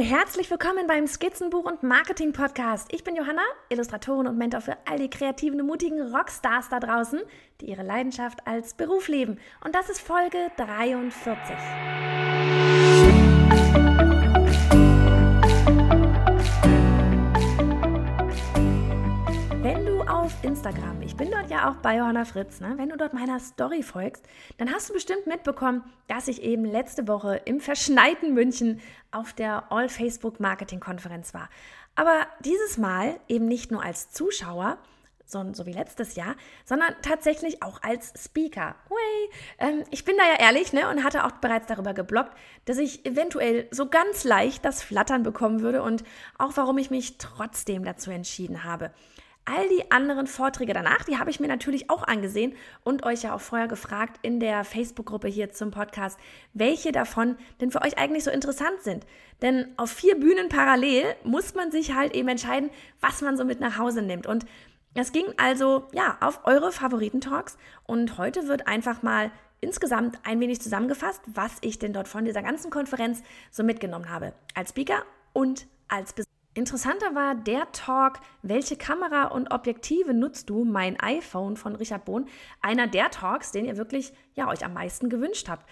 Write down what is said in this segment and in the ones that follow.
herzlich willkommen beim Skizzenbuch und Marketing Podcast. Ich bin Johanna, Illustratorin und Mentor für all die kreativen und mutigen Rockstars da draußen, die ihre Leidenschaft als Beruf leben. Und das ist Folge 43. Instagram. Ich bin dort ja auch bei Johanna Fritz. Ne? Wenn du dort meiner Story folgst, dann hast du bestimmt mitbekommen, dass ich eben letzte Woche im verschneiten München auf der All Facebook Marketing Konferenz war. Aber dieses Mal eben nicht nur als Zuschauer, so, so, wie letztes Jahr, sondern tatsächlich auch als Speaker. Ähm, ich bin da ja ehrlich ne, und hatte auch bereits darüber geblockt, dass ich eventuell so ganz leicht das Flattern bekommen würde und auch warum ich mich trotzdem dazu entschieden habe. All die anderen Vorträge danach, die habe ich mir natürlich auch angesehen und euch ja auch vorher gefragt in der Facebook-Gruppe hier zum Podcast, welche davon denn für euch eigentlich so interessant sind. Denn auf vier Bühnen parallel muss man sich halt eben entscheiden, was man so mit nach Hause nimmt. Und es ging also ja auf eure Favoriten-Talks und heute wird einfach mal insgesamt ein wenig zusammengefasst, was ich denn dort von dieser ganzen Konferenz so mitgenommen habe. Als Speaker und als Besucher. Interessanter war der Talk, welche Kamera und Objektive nutzt du, mein iPhone von Richard Bohn, einer der Talks, den ihr wirklich ja euch am meisten gewünscht habt.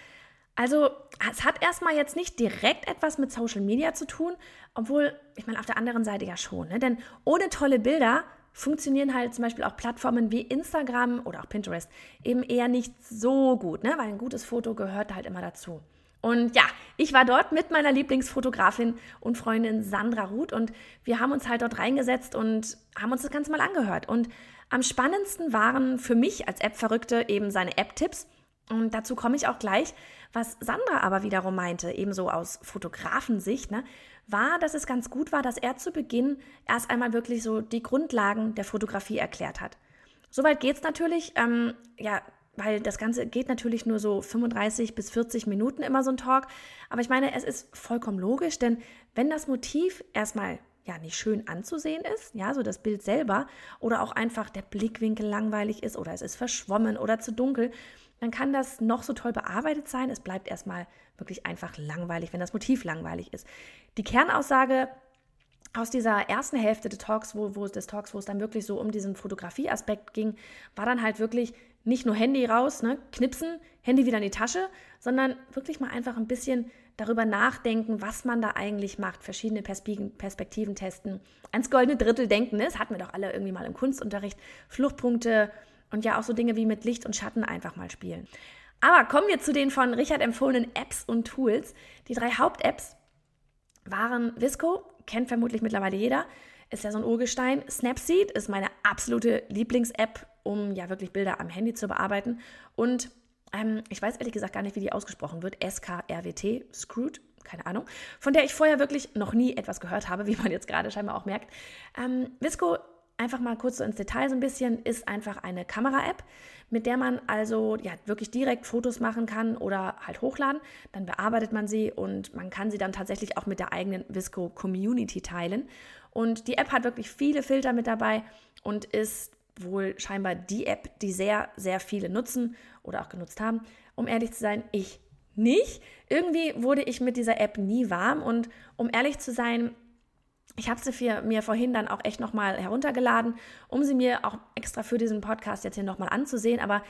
Also, es hat erstmal jetzt nicht direkt etwas mit Social Media zu tun, obwohl, ich meine, auf der anderen Seite ja schon, ne? denn ohne tolle Bilder funktionieren halt zum Beispiel auch Plattformen wie Instagram oder auch Pinterest eben eher nicht so gut, ne? weil ein gutes Foto gehört halt immer dazu. Und ja, ich war dort mit meiner Lieblingsfotografin und Freundin Sandra Ruth und wir haben uns halt dort reingesetzt und haben uns das Ganze mal angehört. Und am spannendsten waren für mich als App-Verrückte eben seine App-Tipps. Und dazu komme ich auch gleich. Was Sandra aber wiederum meinte, ebenso aus Fotografensicht, ne, war, dass es ganz gut war, dass er zu Beginn erst einmal wirklich so die Grundlagen der Fotografie erklärt hat. Soweit geht es natürlich. Ähm, ja, weil das Ganze geht natürlich nur so 35 bis 40 Minuten immer so ein Talk. Aber ich meine, es ist vollkommen logisch, denn wenn das Motiv erstmal ja nicht schön anzusehen ist, ja, so das Bild selber, oder auch einfach der Blickwinkel langweilig ist oder es ist verschwommen oder zu dunkel, dann kann das noch so toll bearbeitet sein. Es bleibt erstmal wirklich einfach langweilig, wenn das Motiv langweilig ist. Die Kernaussage aus dieser ersten Hälfte des Talks, wo, wo, des Talks, wo es dann wirklich so um diesen Fotografieaspekt ging, war dann halt wirklich nicht nur Handy raus, ne, knipsen, Handy wieder in die Tasche, sondern wirklich mal einfach ein bisschen darüber nachdenken, was man da eigentlich macht, verschiedene Perspektiven testen, ans goldene Drittel denken, ne? das hatten wir doch alle irgendwie mal im Kunstunterricht, Fluchtpunkte und ja auch so Dinge wie mit Licht und Schatten einfach mal spielen. Aber kommen wir zu den von Richard empfohlenen Apps und Tools. Die drei Haupt-Apps waren Visco, kennt vermutlich mittlerweile jeder, ist ja so ein Urgestein. Snapseed ist meine absolute Lieblings-App um ja wirklich Bilder am Handy zu bearbeiten. Und ähm, ich weiß ehrlich gesagt gar nicht, wie die ausgesprochen wird. SKRWT, Screwed, keine Ahnung, von der ich vorher wirklich noch nie etwas gehört habe, wie man jetzt gerade scheinbar auch merkt. Ähm, Visco, einfach mal kurz so ins Detail so ein bisschen, ist einfach eine Kamera-App, mit der man also ja wirklich direkt Fotos machen kann oder halt hochladen. Dann bearbeitet man sie und man kann sie dann tatsächlich auch mit der eigenen Visco Community teilen. Und die App hat wirklich viele Filter mit dabei und ist wohl scheinbar die App, die sehr, sehr viele nutzen oder auch genutzt haben. Um ehrlich zu sein, ich nicht. Irgendwie wurde ich mit dieser App nie warm und um ehrlich zu sein, ich habe sie für, mir vorhin dann auch echt nochmal heruntergeladen, um sie mir auch extra für diesen Podcast jetzt hier nochmal anzusehen. Aber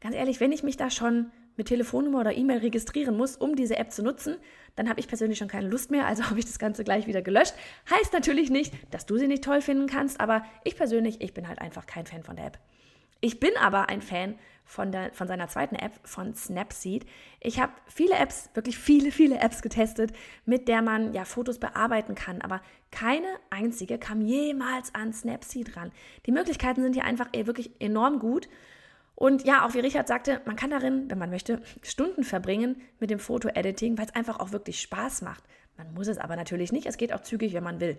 ganz ehrlich, wenn ich mich da schon mit Telefonnummer oder E-Mail registrieren muss, um diese App zu nutzen, dann habe ich persönlich schon keine Lust mehr, also habe ich das Ganze gleich wieder gelöscht. Heißt natürlich nicht, dass du sie nicht toll finden kannst, aber ich persönlich, ich bin halt einfach kein Fan von der App. Ich bin aber ein Fan von, der, von seiner zweiten App, von Snapseed. Ich habe viele Apps, wirklich viele, viele Apps getestet, mit der man ja Fotos bearbeiten kann, aber keine einzige kam jemals an Snapseed ran. Die Möglichkeiten sind hier einfach wirklich enorm gut und ja, auch wie Richard sagte, man kann darin, wenn man möchte, Stunden verbringen mit dem Foto-Editing, weil es einfach auch wirklich Spaß macht. Man muss es aber natürlich nicht. Es geht auch zügig, wenn man will.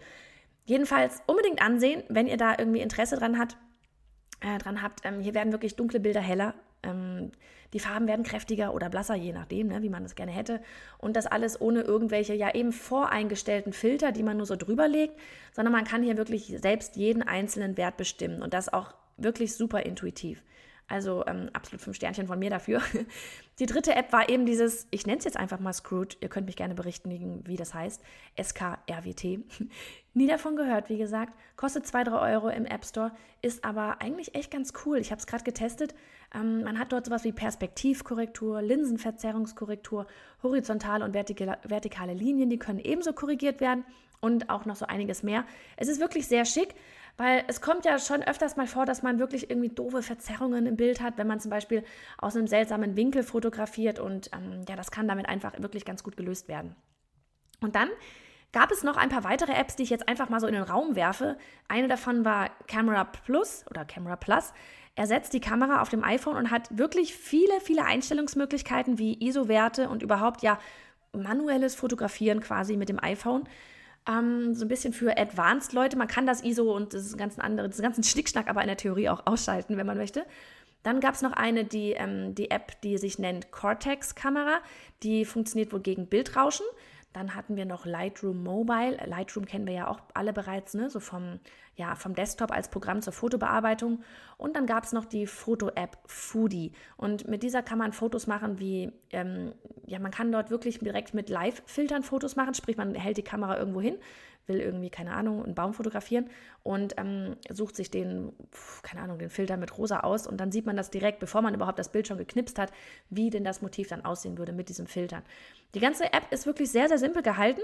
Jedenfalls unbedingt ansehen, wenn ihr da irgendwie Interesse dran, hat, äh, dran habt. Ähm, hier werden wirklich dunkle Bilder heller. Ähm, die Farben werden kräftiger oder blasser, je nachdem, ne, wie man es gerne hätte. Und das alles ohne irgendwelche ja eben voreingestellten Filter, die man nur so drüber legt, sondern man kann hier wirklich selbst jeden einzelnen Wert bestimmen und das auch wirklich super intuitiv. Also ähm, absolut fünf Sternchen von mir dafür. Die dritte App war eben dieses, ich nenne es jetzt einfach mal Screwed, ihr könnt mich gerne berichten, wie das heißt, SKRWT. Nie davon gehört, wie gesagt. Kostet 2, 3 Euro im App Store, ist aber eigentlich echt ganz cool. Ich habe es gerade getestet. Ähm, man hat dort sowas wie Perspektivkorrektur, Linsenverzerrungskorrektur, horizontale und vertikale, vertikale Linien, die können ebenso korrigiert werden und auch noch so einiges mehr. Es ist wirklich sehr schick. Weil es kommt ja schon öfters mal vor, dass man wirklich irgendwie doofe Verzerrungen im Bild hat, wenn man zum Beispiel aus einem seltsamen Winkel fotografiert und ähm, ja, das kann damit einfach wirklich ganz gut gelöst werden. Und dann gab es noch ein paar weitere Apps, die ich jetzt einfach mal so in den Raum werfe. Eine davon war Camera Plus oder Camera Plus. Ersetzt die Kamera auf dem iPhone und hat wirklich viele, viele Einstellungsmöglichkeiten wie ISO-Werte und überhaupt ja manuelles Fotografieren quasi mit dem iPhone. Ähm, so ein bisschen für Advanced-Leute. Man kann das ISO und das ganzen andere, diesen ganzen Schnickschnack aber in der Theorie auch ausschalten, wenn man möchte. Dann gab es noch eine, die, ähm, die App, die sich nennt Cortex-Kamera. Die funktioniert wohl gegen Bildrauschen. Dann hatten wir noch Lightroom Mobile. Lightroom kennen wir ja auch alle bereits, ne? so vom, ja, vom Desktop als Programm zur Fotobearbeitung. Und dann gab es noch die Foto-App Foodie. Und mit dieser kann man Fotos machen wie, ähm, ja, man kann dort wirklich direkt mit Live-Filtern Fotos machen, sprich, man hält die Kamera irgendwo hin, will irgendwie, keine Ahnung, einen Baum fotografieren und ähm, sucht sich den, keine Ahnung, den Filter mit rosa aus und dann sieht man das direkt, bevor man überhaupt das Bild schon geknipst hat, wie denn das Motiv dann aussehen würde mit diesem Filtern. Die ganze App ist wirklich sehr, sehr simpel gehalten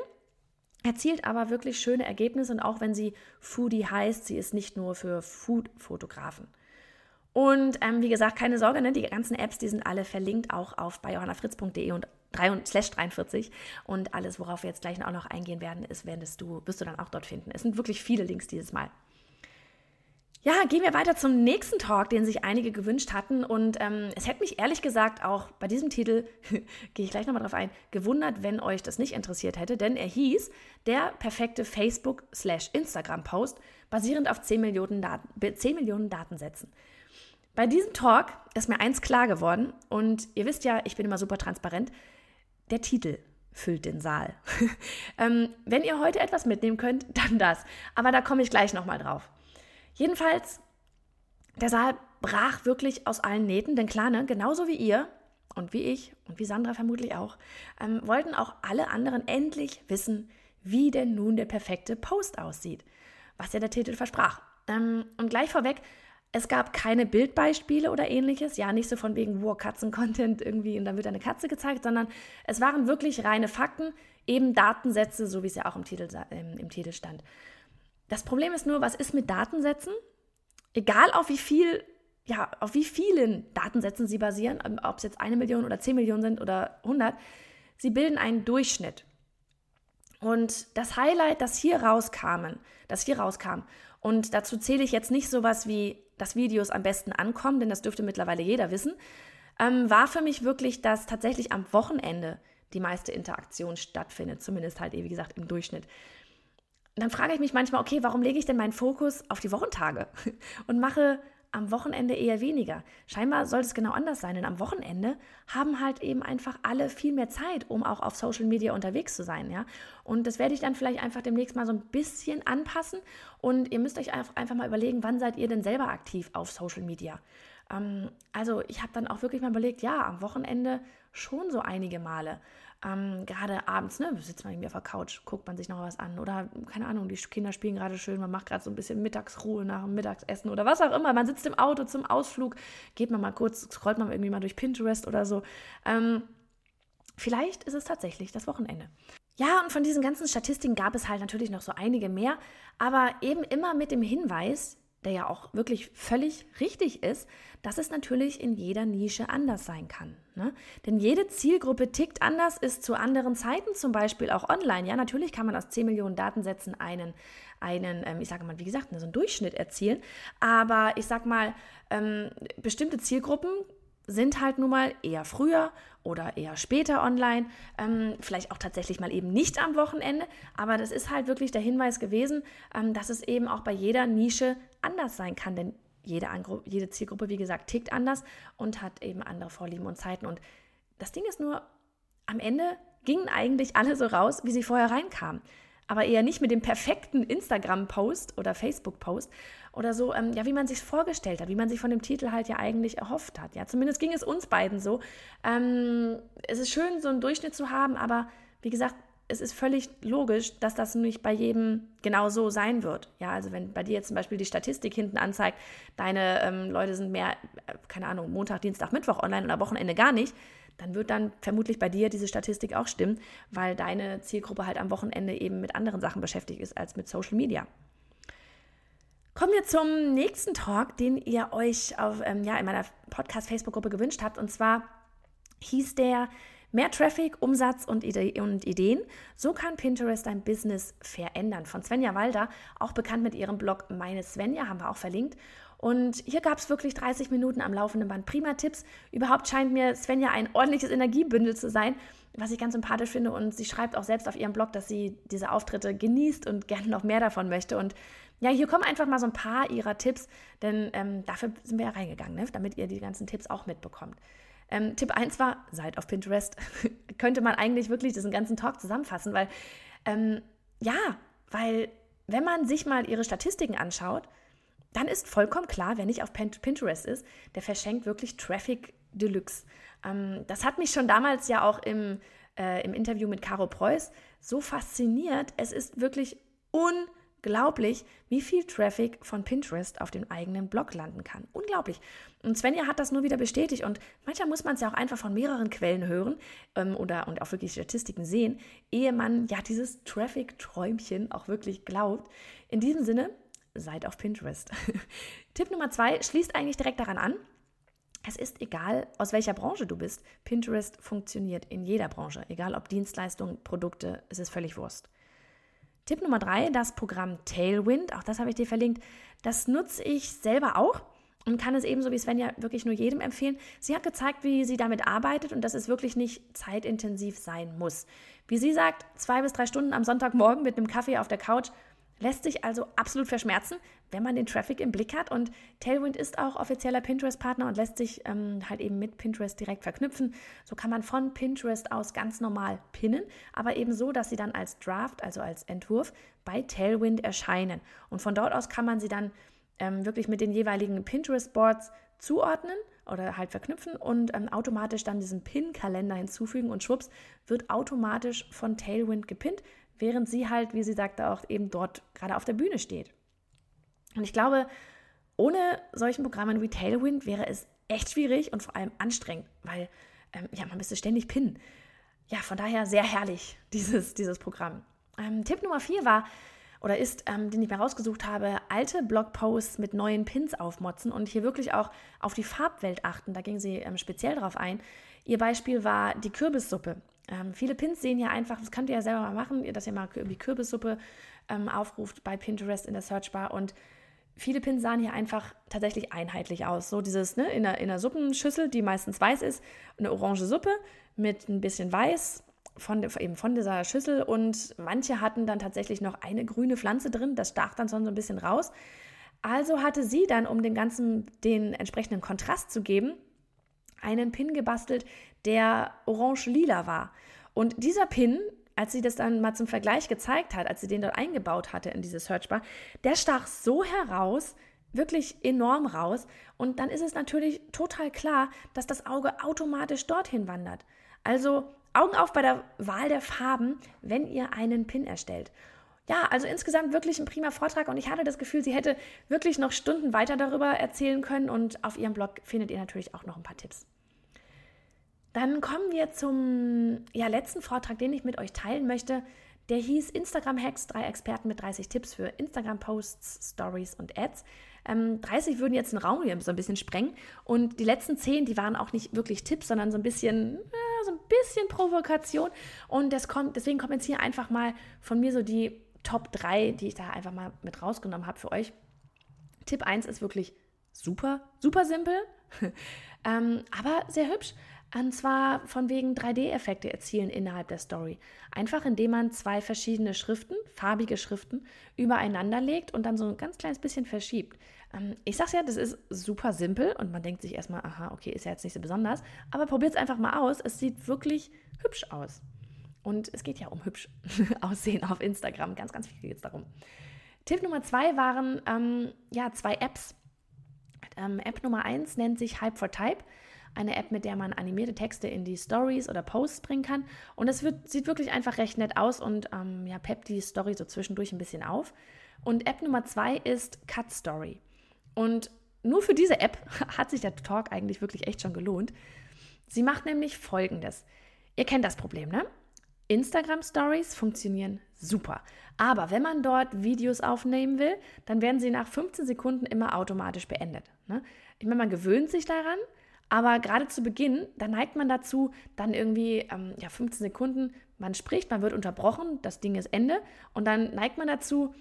erzielt aber wirklich schöne Ergebnisse und auch wenn sie Foodie heißt, sie ist nicht nur für Food-Fotografen. Und ähm, wie gesagt, keine Sorge, ne? die ganzen Apps, die sind alle verlinkt auch auf bei johannafritz.de und 3 slash 43 und alles, worauf wir jetzt gleich auch noch eingehen werden, ist, werdest du, wirst du dann auch dort finden. Es sind wirklich viele Links dieses Mal. Ja, gehen wir weiter zum nächsten Talk, den sich einige gewünscht hatten. Und ähm, es hätte mich ehrlich gesagt auch bei diesem Titel, gehe ich gleich nochmal drauf ein, gewundert, wenn euch das nicht interessiert hätte, denn er hieß der perfekte Facebook-Instagram-Post basierend auf 10 Millionen, Daten, 10 Millionen Datensätzen. Bei diesem Talk ist mir eins klar geworden und ihr wisst ja, ich bin immer super transparent der Titel füllt den Saal. ähm, wenn ihr heute etwas mitnehmen könnt, dann das. Aber da komme ich gleich nochmal drauf. Jedenfalls, der Saal brach wirklich aus allen Nähten, denn klar, ne, genauso wie ihr und wie ich und wie Sandra vermutlich auch, ähm, wollten auch alle anderen endlich wissen, wie denn nun der perfekte Post aussieht, was ja der Titel versprach. Ähm, und gleich vorweg, es gab keine Bildbeispiele oder ähnliches, ja, nicht so von wegen, wow, Katzen-Content irgendwie und dann wird eine Katze gezeigt, sondern es waren wirklich reine Fakten, eben Datensätze, so wie es ja auch im Titel, ähm, im Titel stand. Das Problem ist nur, was ist mit Datensätzen? Egal auf wie viel, ja, auf wie vielen Datensätzen sie basieren, ähm, ob es jetzt eine Million oder zehn Millionen sind oder 100, sie bilden einen Durchschnitt. Und das Highlight, das hier rauskamen, das hier rauskam, und dazu zähle ich jetzt nicht sowas wie dass Videos am besten ankommen, denn das dürfte mittlerweile jeder wissen, ähm, war für mich wirklich, dass tatsächlich am Wochenende die meiste Interaktion stattfindet, zumindest halt, wie gesagt, im Durchschnitt. Dann frage ich mich manchmal, okay, warum lege ich denn meinen Fokus auf die Wochentage und mache am Wochenende eher weniger. Scheinbar sollte es genau anders sein, denn am Wochenende haben halt eben einfach alle viel mehr Zeit, um auch auf Social Media unterwegs zu sein, ja. Und das werde ich dann vielleicht einfach demnächst mal so ein bisschen anpassen und ihr müsst euch einfach mal überlegen, wann seid ihr denn selber aktiv auf Social Media? Ähm, also ich habe dann auch wirklich mal überlegt, ja, am Wochenende schon so einige Male. Ähm, gerade abends, ne, sitzt man irgendwie auf der Couch, guckt man sich noch was an oder keine Ahnung, die Kinder spielen gerade schön, man macht gerade so ein bisschen Mittagsruhe nach dem Mittagsessen oder was auch immer. Man sitzt im Auto zum Ausflug, geht man mal kurz, scrollt man irgendwie mal durch Pinterest oder so. Ähm, vielleicht ist es tatsächlich das Wochenende. Ja, und von diesen ganzen Statistiken gab es halt natürlich noch so einige mehr, aber eben immer mit dem Hinweis, der ja auch wirklich völlig richtig ist, dass es natürlich in jeder Nische anders sein kann. Ne? Denn jede Zielgruppe tickt anders, ist zu anderen Zeiten zum Beispiel auch online. Ja, natürlich kann man aus 10 Millionen Datensätzen einen, einen ähm, ich sage mal, wie gesagt, so einen Durchschnitt erzielen. Aber ich sage mal, ähm, bestimmte Zielgruppen sind halt nun mal eher früher oder eher später online, ähm, vielleicht auch tatsächlich mal eben nicht am Wochenende, aber das ist halt wirklich der Hinweis gewesen, ähm, dass es eben auch bei jeder Nische anders sein kann, denn jede, jede Zielgruppe, wie gesagt, tickt anders und hat eben andere Vorlieben und Zeiten. Und das Ding ist nur, am Ende gingen eigentlich alle so raus, wie sie vorher reinkamen. aber eher nicht mit dem perfekten Instagram-Post oder Facebook-Post oder so, ähm, ja, wie man sich vorgestellt hat, wie man sich von dem Titel halt ja eigentlich erhofft hat. Ja, zumindest ging es uns beiden so. Ähm, es ist schön, so einen Durchschnitt zu haben, aber wie gesagt, es ist völlig logisch, dass das nicht bei jedem genau so sein wird. Ja, also wenn bei dir jetzt zum Beispiel die Statistik hinten anzeigt, deine ähm, Leute sind mehr, äh, keine Ahnung, Montag, Dienstag, Mittwoch online oder Wochenende gar nicht, dann wird dann vermutlich bei dir diese Statistik auch stimmen, weil deine Zielgruppe halt am Wochenende eben mit anderen Sachen beschäftigt ist als mit Social Media. Kommen wir zum nächsten Talk, den ihr euch auf, ähm, ja, in meiner Podcast-Facebook-Gruppe gewünscht habt. Und zwar hieß der Mehr Traffic, Umsatz und, Ide und, Ideen. So kann Pinterest dein Business verändern. Von Svenja Walder, auch bekannt mit ihrem Blog Meine Svenja, haben wir auch verlinkt. Und hier gab es wirklich 30 Minuten am laufenden Band prima Tipps. Überhaupt scheint mir Svenja ein ordentliches Energiebündel zu sein, was ich ganz sympathisch finde. Und sie schreibt auch selbst auf ihrem Blog, dass sie diese Auftritte genießt und gerne noch mehr davon möchte. Und ja, hier kommen einfach mal so ein paar ihrer Tipps, denn ähm, dafür sind wir ja reingegangen, ne? damit ihr die ganzen Tipps auch mitbekommt. Ähm, Tipp 1 war, seid auf Pinterest. Könnte man eigentlich wirklich diesen ganzen Talk zusammenfassen, weil, ähm, ja, weil wenn man sich mal ihre Statistiken anschaut, dann ist vollkommen klar, wer nicht auf Pinterest ist, der verschenkt wirklich Traffic Deluxe. Ähm, das hat mich schon damals ja auch im, äh, im Interview mit Caro Preuß so fasziniert. Es ist wirklich unglaublich Unglaublich, wie viel Traffic von Pinterest auf dem eigenen Blog landen kann. Unglaublich. Und Svenja hat das nur wieder bestätigt. Und manchmal muss man es ja auch einfach von mehreren Quellen hören ähm, oder und auch wirklich Statistiken sehen, ehe man ja dieses Traffic-Träumchen auch wirklich glaubt. In diesem Sinne, seid auf Pinterest. Tipp Nummer zwei schließt eigentlich direkt daran an. Es ist egal, aus welcher Branche du bist. Pinterest funktioniert in jeder Branche, egal ob Dienstleistungen, Produkte, es ist völlig Wurst. Tipp Nummer drei, das Programm Tailwind, auch das habe ich dir verlinkt. Das nutze ich selber auch und kann es ebenso wie Svenja wirklich nur jedem empfehlen. Sie hat gezeigt, wie sie damit arbeitet und dass es wirklich nicht zeitintensiv sein muss. Wie sie sagt, zwei bis drei Stunden am Sonntagmorgen mit einem Kaffee auf der Couch Lässt sich also absolut verschmerzen, wenn man den Traffic im Blick hat. Und Tailwind ist auch offizieller Pinterest-Partner und lässt sich ähm, halt eben mit Pinterest direkt verknüpfen. So kann man von Pinterest aus ganz normal pinnen, aber eben so, dass sie dann als Draft, also als Entwurf, bei Tailwind erscheinen. Und von dort aus kann man sie dann ähm, wirklich mit den jeweiligen Pinterest-Boards zuordnen oder halt verknüpfen und ähm, automatisch dann diesen Pin-Kalender hinzufügen und schwupps wird automatisch von Tailwind gepinnt während sie halt, wie sie sagte, auch eben dort gerade auf der Bühne steht. Und ich glaube, ohne solchen Programmen wie Tailwind wäre es echt schwierig und vor allem anstrengend, weil ähm, ja, man müsste ständig pinnen. Ja, von daher sehr herrlich, dieses, dieses Programm. Ähm, Tipp Nummer vier war, oder ist, ähm, den ich mir rausgesucht habe, alte Blogposts mit neuen Pins aufmotzen und hier wirklich auch auf die Farbwelt achten. Da ging sie ähm, speziell drauf ein. Ihr Beispiel war die Kürbissuppe. Ähm, viele Pins sehen ja einfach, das könnt ihr ja selber mal machen, dass ihr mal die Kürbissuppe ähm, aufruft bei Pinterest in der Searchbar und viele Pins sahen hier einfach tatsächlich einheitlich aus. So dieses, ne, in einer, in einer Suppenschüssel, die meistens weiß ist, eine orange Suppe mit ein bisschen Weiß von, eben von dieser Schüssel und manche hatten dann tatsächlich noch eine grüne Pflanze drin, das stach dann so ein bisschen raus. Also hatte sie dann, um dem Ganzen den entsprechenden Kontrast zu geben, einen Pin gebastelt, der orange-lila war. Und dieser Pin, als sie das dann mal zum Vergleich gezeigt hat, als sie den dort eingebaut hatte in diese Searchbar, der stach so heraus, wirklich enorm raus. Und dann ist es natürlich total klar, dass das Auge automatisch dorthin wandert. Also Augen auf bei der Wahl der Farben, wenn ihr einen Pin erstellt. Ja, also insgesamt wirklich ein prima Vortrag und ich hatte das Gefühl, sie hätte wirklich noch Stunden weiter darüber erzählen können und auf ihrem Blog findet ihr natürlich auch noch ein paar Tipps. Dann kommen wir zum ja, letzten Vortrag, den ich mit euch teilen möchte. Der hieß Instagram Hacks, drei Experten mit 30 Tipps für Instagram Posts, Stories und Ads. Ähm, 30 würden jetzt den Raum hier so ein bisschen sprengen und die letzten 10, die waren auch nicht wirklich Tipps, sondern so ein bisschen, äh, so ein bisschen Provokation und das kommt, deswegen kommen jetzt hier einfach mal von mir so die Top 3, die ich da einfach mal mit rausgenommen habe für euch. Tipp 1 ist wirklich super, super simpel, ähm, aber sehr hübsch. Und zwar von wegen 3D-Effekte erzielen innerhalb der Story. Einfach indem man zwei verschiedene Schriften, farbige Schriften, übereinander legt und dann so ein ganz kleines bisschen verschiebt. Ähm, ich sag's ja, das ist super simpel und man denkt sich erstmal, aha, okay, ist ja jetzt nicht so besonders, aber probiert es einfach mal aus. Es sieht wirklich hübsch aus. Und es geht ja um hübsch aussehen auf Instagram. Ganz, ganz viel geht es darum. Tipp Nummer zwei waren ähm, ja zwei Apps. Ähm, App Nummer eins nennt sich Hype for Type. Eine App, mit der man animierte Texte in die Stories oder Posts bringen kann. Und es wird, sieht wirklich einfach recht nett aus und ähm, ja, peppt die Story so zwischendurch ein bisschen auf. Und App Nummer zwei ist Cut Story. Und nur für diese App hat sich der Talk eigentlich wirklich echt schon gelohnt. Sie macht nämlich folgendes. Ihr kennt das Problem, ne? Instagram Stories funktionieren super. Aber wenn man dort Videos aufnehmen will, dann werden sie nach 15 Sekunden immer automatisch beendet. Ne? Ich meine, man gewöhnt sich daran, aber gerade zu Beginn, da neigt man dazu, dann irgendwie ähm, ja, 15 Sekunden, man spricht, man wird unterbrochen, das Ding ist Ende und dann neigt man dazu,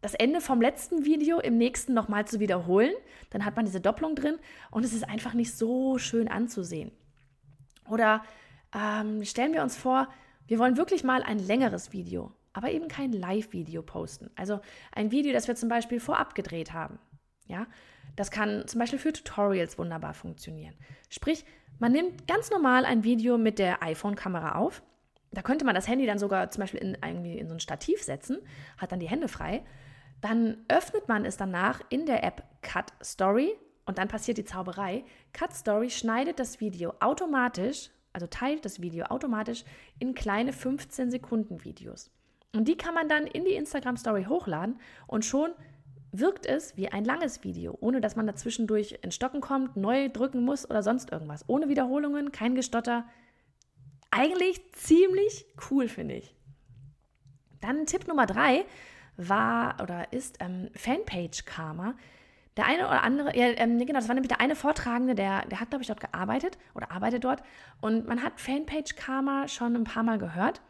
das Ende vom letzten Video im nächsten nochmal zu wiederholen. Dann hat man diese Doppelung drin und es ist einfach nicht so schön anzusehen. Oder ähm, stellen wir uns vor, wir wollen wirklich mal ein längeres Video, aber eben kein Live-Video posten. Also ein Video, das wir zum Beispiel vorab gedreht haben. Ja, das kann zum Beispiel für Tutorials wunderbar funktionieren. Sprich, man nimmt ganz normal ein Video mit der iPhone-Kamera auf. Da könnte man das Handy dann sogar zum Beispiel in, irgendwie in so ein Stativ setzen, hat dann die Hände frei. Dann öffnet man es danach in der App Cut Story und dann passiert die Zauberei. Cut Story schneidet das Video automatisch also teilt das Video automatisch in kleine 15 Sekunden Videos. Und die kann man dann in die Instagram Story hochladen und schon wirkt es wie ein langes Video, ohne dass man dazwischendurch in Stocken kommt, neu drücken muss oder sonst irgendwas. Ohne Wiederholungen, kein Gestotter. Eigentlich ziemlich cool, finde ich. Dann Tipp Nummer drei war oder ist ähm, Fanpage Karma. Der eine oder andere, ja, ähm, genau, das war nämlich der eine Vortragende, der, der hat, glaube ich, dort gearbeitet oder arbeitet dort. Und man hat Fanpage Karma schon ein paar Mal gehört.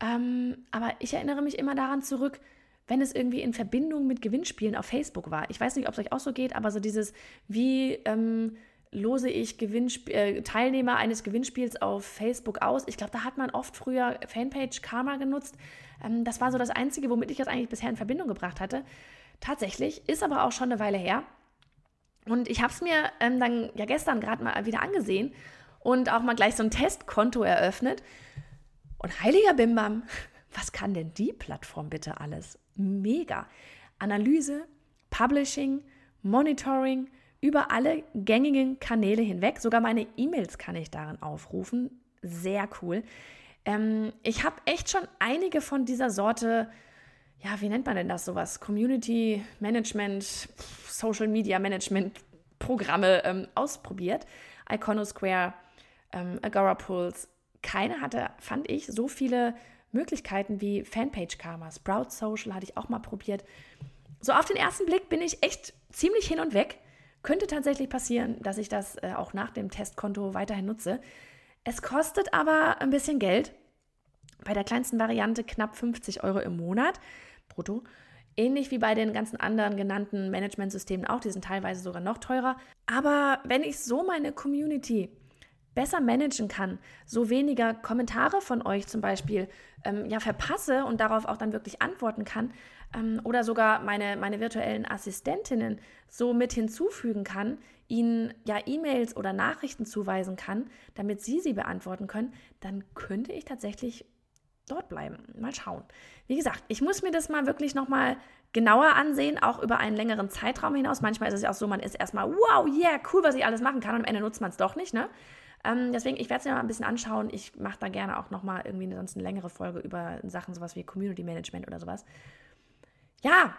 Ähm, aber ich erinnere mich immer daran zurück, wenn es irgendwie in Verbindung mit Gewinnspielen auf Facebook war. Ich weiß nicht, ob es euch auch so geht, aber so dieses, wie ähm, lose ich Gewinnsp äh, Teilnehmer eines Gewinnspiels auf Facebook aus. Ich glaube, da hat man oft früher Fanpage Karma genutzt. Ähm, das war so das Einzige, womit ich das eigentlich bisher in Verbindung gebracht hatte. Tatsächlich, ist aber auch schon eine Weile her. Und ich habe es mir ähm, dann ja gestern gerade mal wieder angesehen und auch mal gleich so ein Testkonto eröffnet. Und heiliger Bimbam, was kann denn die Plattform bitte alles? Mega. Analyse, Publishing, Monitoring, über alle gängigen Kanäle hinweg. Sogar meine E-Mails kann ich darin aufrufen. Sehr cool. Ähm, ich habe echt schon einige von dieser Sorte ja, wie nennt man denn das sowas? Community Management, Social Media Management Programme ähm, ausprobiert. Iconosquare, ähm, Agora Pulse. Keine hatte, fand ich, so viele Möglichkeiten wie Fanpage Karma. Sprout Social hatte ich auch mal probiert. So auf den ersten Blick bin ich echt ziemlich hin und weg. Könnte tatsächlich passieren, dass ich das äh, auch nach dem Testkonto weiterhin nutze. Es kostet aber ein bisschen Geld. Bei der kleinsten Variante knapp 50 Euro im Monat brutto. Ähnlich wie bei den ganzen anderen genannten Managementsystemen auch, die sind teilweise sogar noch teurer. Aber wenn ich so meine Community besser managen kann, so weniger Kommentare von euch zum Beispiel ähm, ja, verpasse und darauf auch dann wirklich antworten kann ähm, oder sogar meine, meine virtuellen Assistentinnen so mit hinzufügen kann, ihnen ja E-Mails oder Nachrichten zuweisen kann, damit sie sie beantworten können, dann könnte ich tatsächlich dort bleiben. Mal schauen. Wie gesagt, ich muss mir das mal wirklich nochmal genauer ansehen, auch über einen längeren Zeitraum hinaus. Manchmal ist es ja auch so, man ist erstmal, wow, yeah, cool, was ich alles machen kann und am Ende nutzt man es doch nicht, ne? Ähm, deswegen, ich werde es mir mal ein bisschen anschauen. Ich mache da gerne auch nochmal irgendwie sonst eine längere Folge über Sachen, sowas wie Community Management oder sowas. Ja,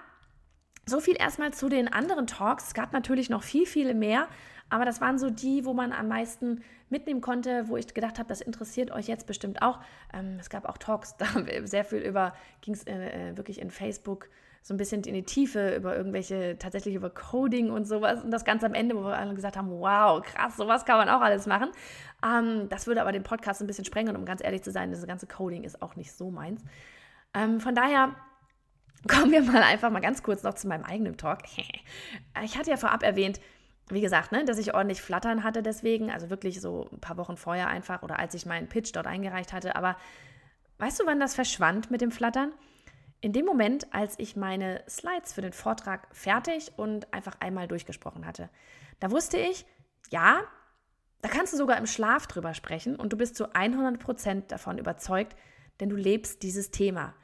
so viel erstmal zu den anderen Talks. Es gab natürlich noch viel, viel mehr, aber das waren so die, wo man am meisten mitnehmen konnte, wo ich gedacht habe, das interessiert euch jetzt bestimmt auch. Ähm, es gab auch Talks, da sehr viel über, ging es äh, äh, wirklich in Facebook so ein bisschen in die Tiefe über irgendwelche, tatsächlich über Coding und sowas. Und das ganz am Ende, wo wir alle gesagt haben, wow, krass, sowas kann man auch alles machen. Ähm, das würde aber den Podcast ein bisschen sprengen und um ganz ehrlich zu sein, das ganze Coding ist auch nicht so meins. Ähm, von daher kommen wir mal einfach mal ganz kurz noch zu meinem eigenen Talk. ich hatte ja vorab erwähnt, wie gesagt, ne, dass ich ordentlich Flattern hatte deswegen, also wirklich so ein paar Wochen vorher einfach oder als ich meinen Pitch dort eingereicht hatte. Aber weißt du, wann das verschwand mit dem Flattern? In dem Moment, als ich meine Slides für den Vortrag fertig und einfach einmal durchgesprochen hatte. Da wusste ich, ja, da kannst du sogar im Schlaf drüber sprechen und du bist zu 100% davon überzeugt, denn du lebst dieses Thema.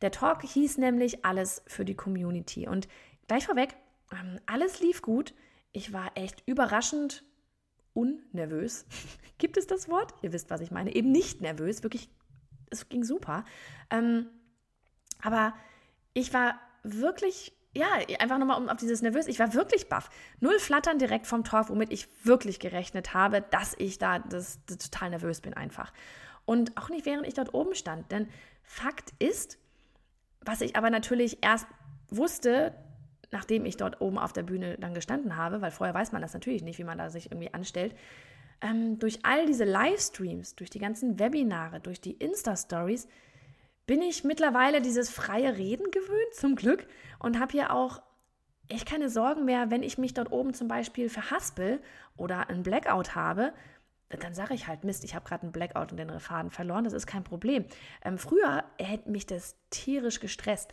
Der Talk hieß nämlich Alles für die Community. Und gleich vorweg, ähm, alles lief gut. Ich war echt überraschend unnervös. Gibt es das Wort? Ihr wisst, was ich meine. Eben nicht nervös, wirklich, es ging super. Ähm, aber ich war wirklich, ja, einfach nochmal um auf dieses nervös, ich war wirklich baff. Null Flattern direkt vom Talk, womit ich wirklich gerechnet habe, dass ich da das, das total nervös bin einfach. Und auch nicht während ich dort oben stand. Denn Fakt ist, was ich aber natürlich erst wusste, nachdem ich dort oben auf der Bühne dann gestanden habe, weil vorher weiß man das natürlich nicht, wie man da sich irgendwie anstellt, ähm, durch all diese Livestreams, durch die ganzen Webinare, durch die Insta-Stories, bin ich mittlerweile dieses freie Reden gewöhnt, zum Glück, und habe hier auch echt keine Sorgen mehr, wenn ich mich dort oben zum Beispiel verhaspel oder einen Blackout habe, dann sage ich halt, Mist, ich habe gerade einen Blackout und den Faden verloren, das ist kein Problem. Ähm, früher hätte mich das tierisch gestresst.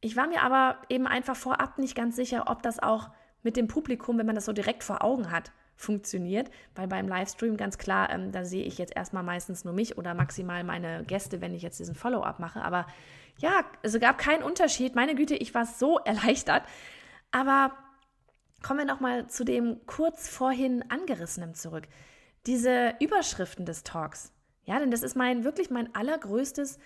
Ich war mir aber eben einfach vorab nicht ganz sicher, ob das auch mit dem Publikum, wenn man das so direkt vor Augen hat, funktioniert, weil beim Livestream ganz klar, ähm, da sehe ich jetzt erstmal meistens nur mich oder maximal meine Gäste, wenn ich jetzt diesen Follow-up mache. Aber ja, es gab keinen Unterschied. Meine Güte, ich war so erleichtert. Aber kommen wir nochmal zu dem kurz vorhin angerissenen zurück. Diese Überschriften des Talks. Ja, denn das ist mein wirklich mein allergrößtes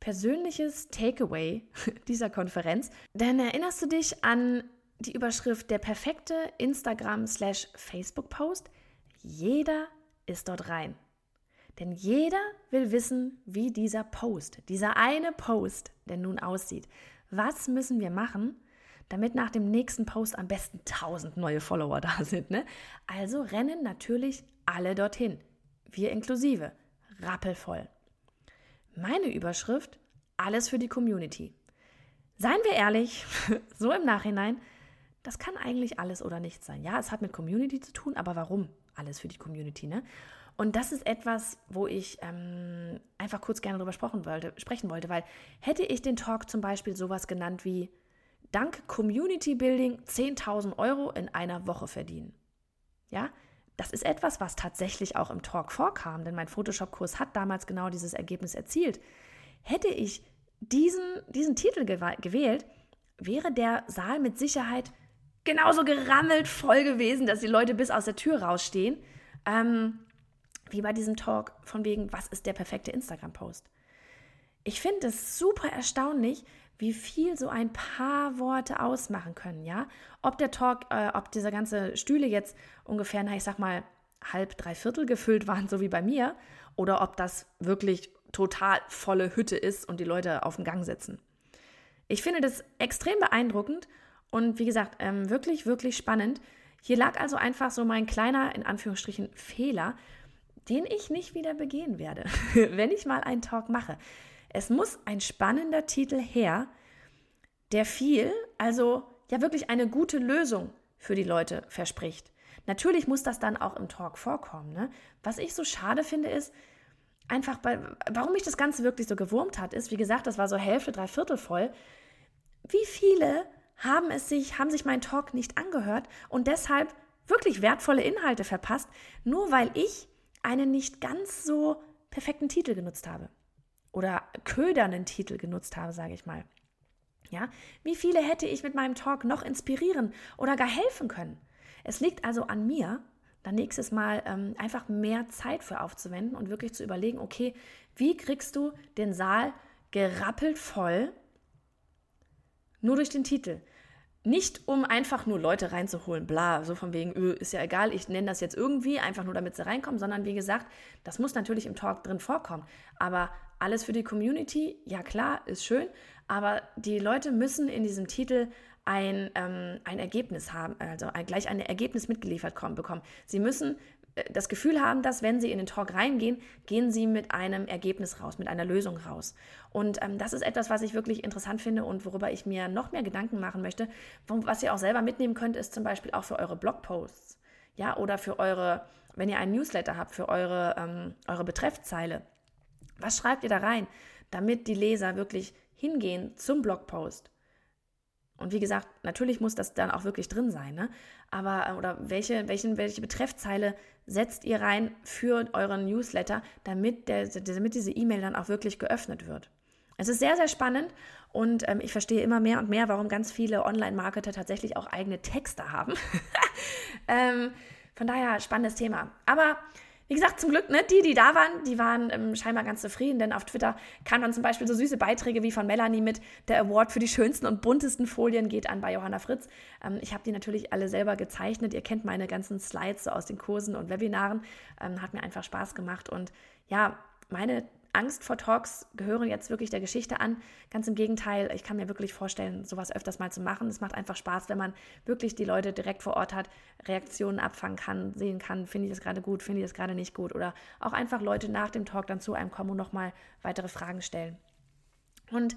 persönliches Takeaway dieser Konferenz. Denn erinnerst du dich an die Überschrift der perfekte Instagram-Facebook-Post? Jeder ist dort rein. Denn jeder will wissen, wie dieser Post, dieser eine Post, der nun aussieht. Was müssen wir machen, damit nach dem nächsten Post am besten 1000 neue Follower da sind? Ne? Also rennen natürlich alle dorthin. Wir inklusive. Rappelvoll. Meine Überschrift, alles für die Community. Seien wir ehrlich, so im Nachhinein, das kann eigentlich alles oder nichts sein. Ja, es hat mit Community zu tun, aber warum alles für die Community? Ne? Und das ist etwas, wo ich ähm, einfach kurz gerne sprechen wollte, sprechen wollte, weil hätte ich den Talk zum Beispiel sowas genannt wie Dank Community Building 10.000 Euro in einer Woche verdienen. Ja, das ist etwas, was tatsächlich auch im Talk vorkam, denn mein Photoshop-Kurs hat damals genau dieses Ergebnis erzielt. Hätte ich diesen, diesen Titel gewählt, wäre der Saal mit Sicherheit genauso gerammelt voll gewesen, dass die Leute bis aus der Tür rausstehen. Ähm, wie bei diesem Talk von wegen, was ist der perfekte Instagram-Post? Ich finde es super erstaunlich, wie viel so ein paar Worte ausmachen können, ja? Ob der Talk, äh, ob diese ganze Stühle jetzt ungefähr, na, ich sag mal, halb, drei Viertel gefüllt waren, so wie bei mir, oder ob das wirklich total volle Hütte ist und die Leute auf dem Gang sitzen. Ich finde das extrem beeindruckend und wie gesagt, ähm, wirklich, wirklich spannend. Hier lag also einfach so mein kleiner, in Anführungsstrichen, Fehler, den ich nicht wieder begehen werde, wenn ich mal einen Talk mache. Es muss ein spannender Titel her, der viel, also ja wirklich eine gute Lösung für die Leute verspricht. Natürlich muss das dann auch im Talk vorkommen. Ne? Was ich so schade finde, ist, einfach, bei, warum mich das Ganze wirklich so gewurmt hat, ist, wie gesagt, das war so Hälfte, drei Viertel voll. Wie viele haben es sich, haben sich meinen Talk nicht angehört und deshalb wirklich wertvolle Inhalte verpasst, nur weil ich einen nicht ganz so perfekten Titel genutzt habe oder ködernden Titel genutzt habe, sage ich mal. Ja, wie viele hätte ich mit meinem Talk noch inspirieren oder gar helfen können? Es liegt also an mir, dann nächstes Mal ähm, einfach mehr Zeit für aufzuwenden und wirklich zu überlegen, okay, wie kriegst du den Saal gerappelt voll nur durch den Titel? Nicht um einfach nur Leute reinzuholen, bla, so von wegen, öh, ist ja egal, ich nenne das jetzt irgendwie, einfach nur damit sie reinkommen, sondern wie gesagt, das muss natürlich im Talk drin vorkommen. Aber alles für die Community, ja klar, ist schön, aber die Leute müssen in diesem Titel ein, ähm, ein Ergebnis haben, also gleich ein Ergebnis mitgeliefert kommen, bekommen. Sie müssen das Gefühl haben, dass wenn sie in den Talk reingehen, gehen sie mit einem Ergebnis raus, mit einer Lösung raus. Und ähm, das ist etwas, was ich wirklich interessant finde und worüber ich mir noch mehr Gedanken machen möchte. Was ihr auch selber mitnehmen könnt, ist zum Beispiel auch für eure Blogposts. Ja, oder für eure, wenn ihr einen Newsletter habt, für eure, ähm, eure Betreffzeile. Was schreibt ihr da rein, damit die Leser wirklich hingehen zum Blogpost? Und wie gesagt, natürlich muss das dann auch wirklich drin sein, ne? Aber, äh, oder welche, welchen, welche Betreffzeile setzt ihr rein für euren Newsletter, damit, der, damit diese E-Mail dann auch wirklich geöffnet wird? Es ist sehr, sehr spannend und ähm, ich verstehe immer mehr und mehr, warum ganz viele Online-Marketer tatsächlich auch eigene Texte haben. ähm, von daher spannendes Thema. Aber wie gesagt, zum Glück, ne, die, die da waren, die waren ähm, scheinbar ganz zufrieden, denn auf Twitter kamen dann zum Beispiel so süße Beiträge wie von Melanie mit, der Award für die schönsten und buntesten Folien geht an bei Johanna Fritz. Ähm, ich habe die natürlich alle selber gezeichnet. Ihr kennt meine ganzen Slides so aus den Kursen und Webinaren. Ähm, hat mir einfach Spaß gemacht und ja, meine Angst vor Talks gehören jetzt wirklich der Geschichte an. Ganz im Gegenteil, ich kann mir wirklich vorstellen, sowas öfters mal zu machen. Es macht einfach Spaß, wenn man wirklich die Leute direkt vor Ort hat, Reaktionen abfangen kann, sehen kann, finde ich das gerade gut, finde ich das gerade nicht gut. Oder auch einfach Leute nach dem Talk dann zu einem kommen und nochmal weitere Fragen stellen. Und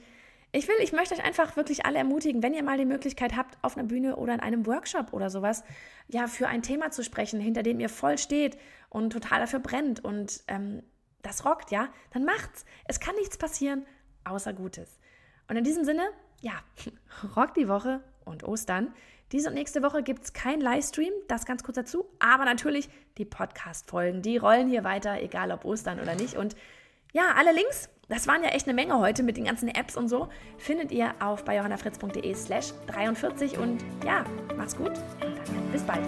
ich will, ich möchte euch einfach wirklich alle ermutigen, wenn ihr mal die Möglichkeit habt, auf einer Bühne oder in einem Workshop oder sowas, ja, für ein Thema zu sprechen, hinter dem ihr voll steht und total dafür brennt und ähm, das rockt, ja, dann macht's. Es kann nichts passieren, außer Gutes. Und in diesem Sinne, ja, rockt die Woche und Ostern. Diese und nächste Woche gibt es kein Livestream, das ganz kurz dazu, aber natürlich die Podcast-Folgen, die rollen hier weiter, egal ob Ostern oder nicht. Und ja, alle Links, das waren ja echt eine Menge heute mit den ganzen Apps und so, findet ihr auf bei johannafritz.de slash 43 und ja, macht's gut und dann bis bald.